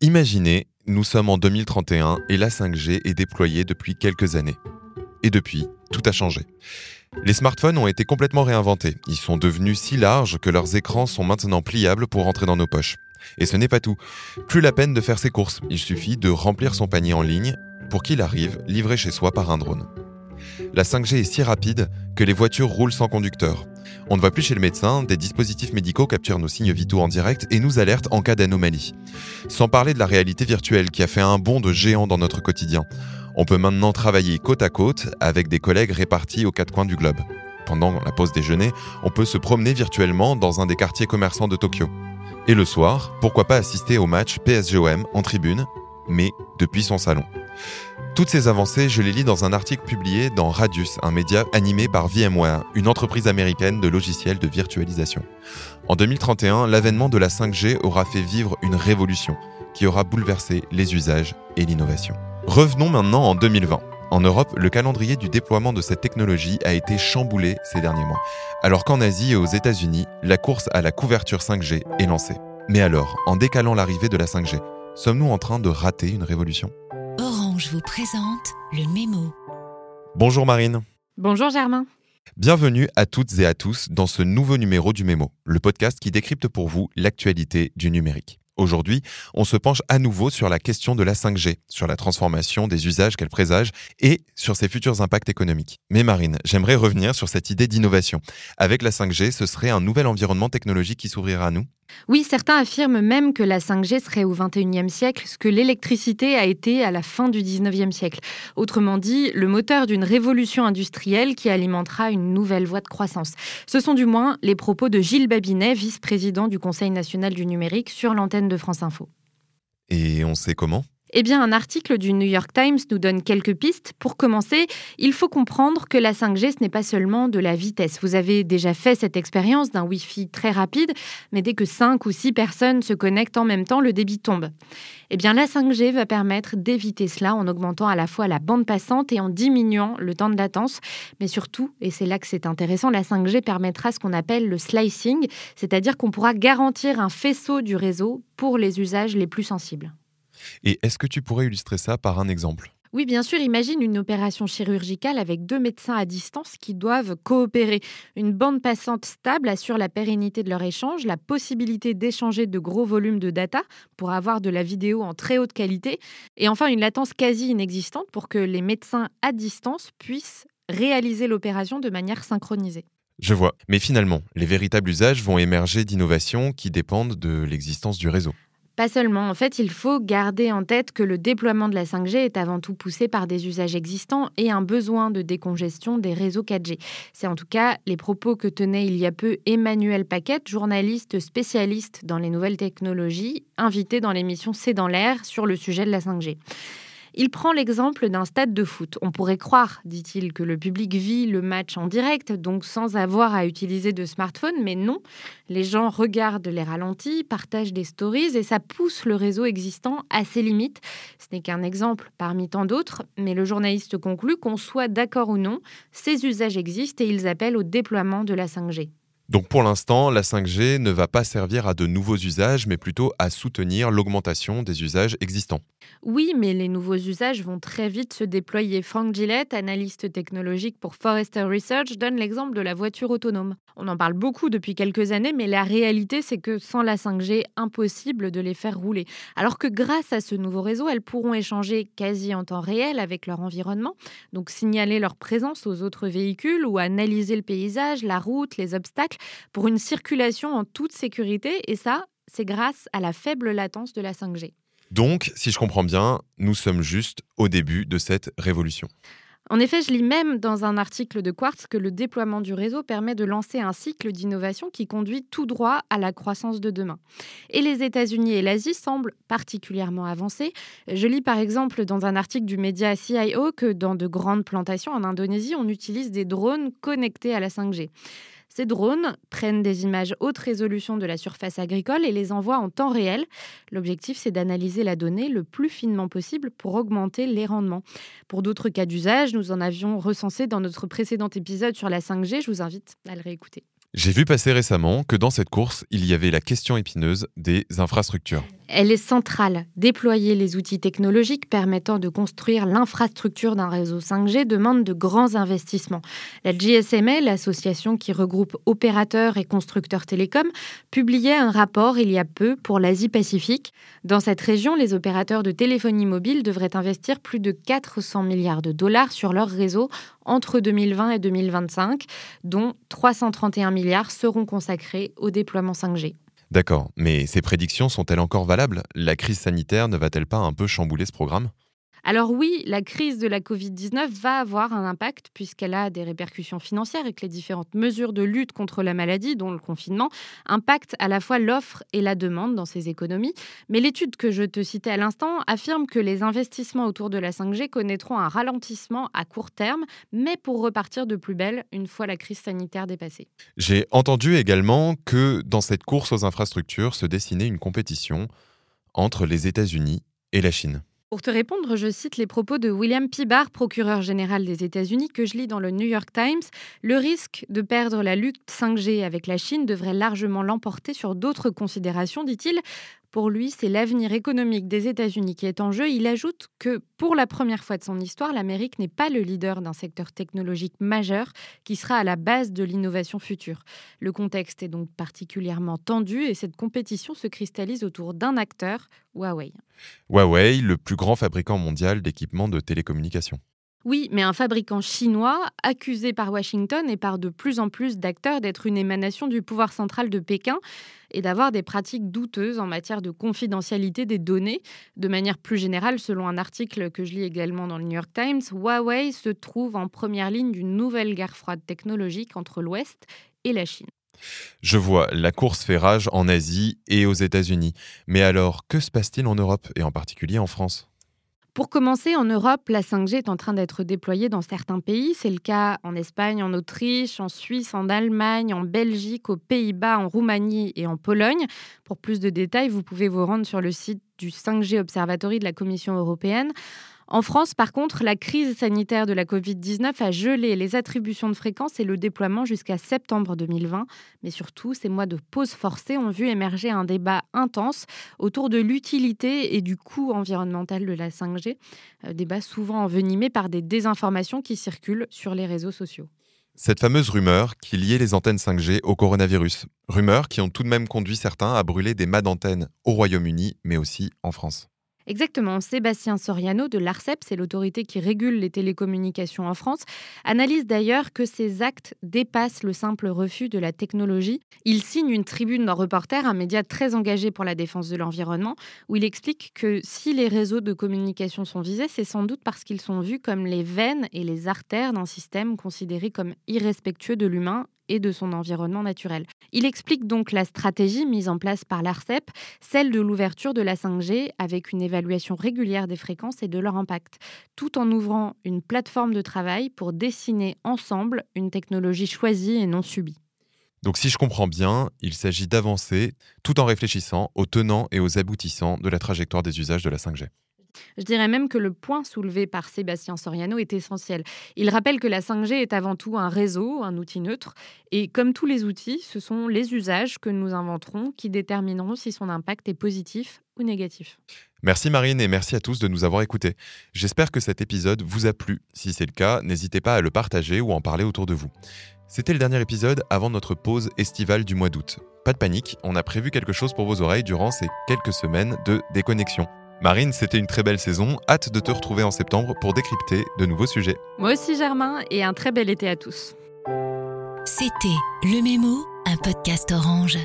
Imaginez, nous sommes en 2031 et la 5G est déployée depuis quelques années. Et depuis, tout a changé. Les smartphones ont été complètement réinventés. Ils sont devenus si larges que leurs écrans sont maintenant pliables pour rentrer dans nos poches. Et ce n'est pas tout. Plus la peine de faire ses courses. Il suffit de remplir son panier en ligne pour qu'il arrive livré chez soi par un drone. La 5G est si rapide que les voitures roulent sans conducteur. On ne va plus chez le médecin, des dispositifs médicaux capturent nos signes vitaux en direct et nous alertent en cas d'anomalie. Sans parler de la réalité virtuelle qui a fait un bond de géant dans notre quotidien. On peut maintenant travailler côte à côte avec des collègues répartis aux quatre coins du globe. Pendant la pause déjeuner, on peut se promener virtuellement dans un des quartiers commerçants de Tokyo. Et le soir, pourquoi pas assister au match PSGOM en tribune, mais depuis son salon. Toutes ces avancées, je les lis dans un article publié dans Radius, un média animé par VMware, une entreprise américaine de logiciels de virtualisation. En 2031, l'avènement de la 5G aura fait vivre une révolution qui aura bouleversé les usages et l'innovation. Revenons maintenant en 2020. En Europe, le calendrier du déploiement de cette technologie a été chamboulé ces derniers mois, alors qu'en Asie et aux États-Unis, la course à la couverture 5G est lancée. Mais alors, en décalant l'arrivée de la 5G, sommes-nous en train de rater une révolution? Je vous présente le mémo. Bonjour Marine. Bonjour Germain. Bienvenue à toutes et à tous dans ce nouveau numéro du Mémo, le podcast qui décrypte pour vous l'actualité du numérique. Aujourd'hui, on se penche à nouveau sur la question de la 5G, sur la transformation des usages qu'elle présage et sur ses futurs impacts économiques. Mais Marine, j'aimerais revenir sur cette idée d'innovation. Avec la 5G, ce serait un nouvel environnement technologique qui s'ouvrira à nous oui, certains affirment même que la 5G serait au 21e siècle ce que l'électricité a été à la fin du 19e siècle. Autrement dit, le moteur d'une révolution industrielle qui alimentera une nouvelle voie de croissance. Ce sont du moins les propos de Gilles Babinet, vice-président du Conseil national du numérique, sur l'antenne de France Info. Et on sait comment? Eh bien, un article du New York Times nous donne quelques pistes. Pour commencer, il faut comprendre que la 5G, ce n'est pas seulement de la vitesse. Vous avez déjà fait cette expérience d'un Wi-Fi très rapide, mais dès que 5 ou 6 personnes se connectent en même temps, le débit tombe. Eh bien, la 5G va permettre d'éviter cela en augmentant à la fois la bande passante et en diminuant le temps de latence. Mais surtout, et c'est là que c'est intéressant, la 5G permettra ce qu'on appelle le slicing, c'est-à-dire qu'on pourra garantir un faisceau du réseau pour les usages les plus sensibles. Et est-ce que tu pourrais illustrer ça par un exemple? Oui, bien sûr, imagine une opération chirurgicale avec deux médecins à distance qui doivent coopérer. Une bande passante stable assure la pérennité de leur échange, la possibilité d'échanger de gros volumes de data pour avoir de la vidéo en très haute qualité, et enfin une latence quasi inexistante pour que les médecins à distance puissent réaliser l'opération de manière synchronisée. Je vois. Mais finalement, les véritables usages vont émerger d'innovations qui dépendent de l'existence du réseau. Pas seulement, en fait, il faut garder en tête que le déploiement de la 5G est avant tout poussé par des usages existants et un besoin de décongestion des réseaux 4G. C'est en tout cas les propos que tenait il y a peu Emmanuel Paquette, journaliste spécialiste dans les nouvelles technologies, invité dans l'émission C'est dans l'air sur le sujet de la 5G. Il prend l'exemple d'un stade de foot. On pourrait croire, dit-il, que le public vit le match en direct, donc sans avoir à utiliser de smartphone, mais non. Les gens regardent les ralentis, partagent des stories et ça pousse le réseau existant à ses limites. Ce n'est qu'un exemple parmi tant d'autres, mais le journaliste conclut qu'on soit d'accord ou non, ces usages existent et ils appellent au déploiement de la 5G. Donc pour l'instant, la 5G ne va pas servir à de nouveaux usages, mais plutôt à soutenir l'augmentation des usages existants. Oui, mais les nouveaux usages vont très vite se déployer. Frank Gillette, analyste technologique pour Forrester Research, donne l'exemple de la voiture autonome. On en parle beaucoup depuis quelques années, mais la réalité, c'est que sans la 5G, impossible de les faire rouler. Alors que grâce à ce nouveau réseau, elles pourront échanger quasi en temps réel avec leur environnement, donc signaler leur présence aux autres véhicules ou analyser le paysage, la route, les obstacles pour une circulation en toute sécurité. Et ça, c'est grâce à la faible latence de la 5G. Donc, si je comprends bien, nous sommes juste au début de cette révolution. En effet, je lis même dans un article de Quartz que le déploiement du réseau permet de lancer un cycle d'innovation qui conduit tout droit à la croissance de demain. Et les États-Unis et l'Asie semblent particulièrement avancés. Je lis par exemple dans un article du média CIO que dans de grandes plantations en Indonésie, on utilise des drones connectés à la 5G. Ces drones prennent des images haute résolution de la surface agricole et les envoient en temps réel. L'objectif, c'est d'analyser la donnée le plus finement possible pour augmenter les rendements. Pour d'autres cas d'usage, nous en avions recensé dans notre précédent épisode sur la 5G. Je vous invite à le réécouter. J'ai vu passer récemment que dans cette course, il y avait la question épineuse des infrastructures. Elle est centrale. Déployer les outils technologiques permettant de construire l'infrastructure d'un réseau 5G demande de grands investissements. La GSMA, l'association qui regroupe opérateurs et constructeurs télécoms, publiait un rapport il y a peu pour l'Asie-Pacifique. Dans cette région, les opérateurs de téléphonie mobile devraient investir plus de 400 milliards de dollars sur leur réseau entre 2020 et 2025, dont 331 milliards seront consacrés au déploiement 5G. D'accord, mais ces prédictions sont-elles encore valables? La crise sanitaire ne va-t-elle pas un peu chambouler ce programme? Alors oui, la crise de la Covid-19 va avoir un impact puisqu'elle a des répercussions financières et que les différentes mesures de lutte contre la maladie, dont le confinement, impactent à la fois l'offre et la demande dans ces économies. Mais l'étude que je te citais à l'instant affirme que les investissements autour de la 5G connaîtront un ralentissement à court terme, mais pour repartir de plus belle une fois la crise sanitaire dépassée. J'ai entendu également que dans cette course aux infrastructures se dessinait une compétition entre les États-Unis et la Chine. Pour te répondre, je cite les propos de William Pibar, procureur général des États-Unis, que je lis dans le New York Times. Le risque de perdre la lutte 5G avec la Chine devrait largement l'emporter sur d'autres considérations, dit-il. Pour lui, c'est l'avenir économique des États-Unis qui est en jeu. Il ajoute que pour la première fois de son histoire, l'Amérique n'est pas le leader d'un secteur technologique majeur qui sera à la base de l'innovation future. Le contexte est donc particulièrement tendu et cette compétition se cristallise autour d'un acteur, Huawei. Huawei, le plus grand fabricant mondial d'équipements de télécommunications. Oui, mais un fabricant chinois accusé par Washington et par de plus en plus d'acteurs d'être une émanation du pouvoir central de Pékin et d'avoir des pratiques douteuses en matière de confidentialité des données. De manière plus générale, selon un article que je lis également dans le New York Times, Huawei se trouve en première ligne d'une nouvelle guerre froide technologique entre l'Ouest et la Chine. Je vois, la course fait rage en Asie et aux États-Unis. Mais alors, que se passe-t-il en Europe et en particulier en France? Pour commencer, en Europe, la 5G est en train d'être déployée dans certains pays. C'est le cas en Espagne, en Autriche, en Suisse, en Allemagne, en Belgique, aux Pays-Bas, en Roumanie et en Pologne. Pour plus de détails, vous pouvez vous rendre sur le site du 5G Observatory de la Commission européenne. En France, par contre, la crise sanitaire de la Covid-19 a gelé les attributions de fréquences et le déploiement jusqu'à septembre 2020. Mais surtout, ces mois de pause forcée ont vu émerger un débat intense autour de l'utilité et du coût environnemental de la 5G, euh, débat souvent envenimé par des désinformations qui circulent sur les réseaux sociaux. Cette fameuse rumeur qui liait les antennes 5G au coronavirus. Rumeurs qui ont tout de même conduit certains à brûler des mâts d'antennes au Royaume-Uni, mais aussi en France. Exactement. Sébastien Soriano de l'ARCEP, c'est l'autorité qui régule les télécommunications en France, analyse d'ailleurs que ces actes dépassent le simple refus de la technologie. Il signe une tribune dans Reporter, un média très engagé pour la défense de l'environnement, où il explique que si les réseaux de communication sont visés, c'est sans doute parce qu'ils sont vus comme les veines et les artères d'un système considéré comme irrespectueux de l'humain et de son environnement naturel. Il explique donc la stratégie mise en place par l'ARCEP, celle de l'ouverture de la 5G avec une évaluation régulière des fréquences et de leur impact, tout en ouvrant une plateforme de travail pour dessiner ensemble une technologie choisie et non subie. Donc si je comprends bien, il s'agit d'avancer tout en réfléchissant aux tenants et aux aboutissants de la trajectoire des usages de la 5G. Je dirais même que le point soulevé par Sébastien Soriano est essentiel. Il rappelle que la 5G est avant tout un réseau, un outil neutre, et comme tous les outils, ce sont les usages que nous inventerons qui détermineront si son impact est positif ou négatif. Merci Marine et merci à tous de nous avoir écoutés. J'espère que cet épisode vous a plu. Si c'est le cas, n'hésitez pas à le partager ou en parler autour de vous. C'était le dernier épisode avant notre pause estivale du mois d'août. Pas de panique, on a prévu quelque chose pour vos oreilles durant ces quelques semaines de déconnexion. Marine, c'était une très belle saison. Hâte de te retrouver en septembre pour décrypter de nouveaux sujets. Moi aussi, Germain, et un très bel été à tous. C'était Le Mémo, un podcast orange.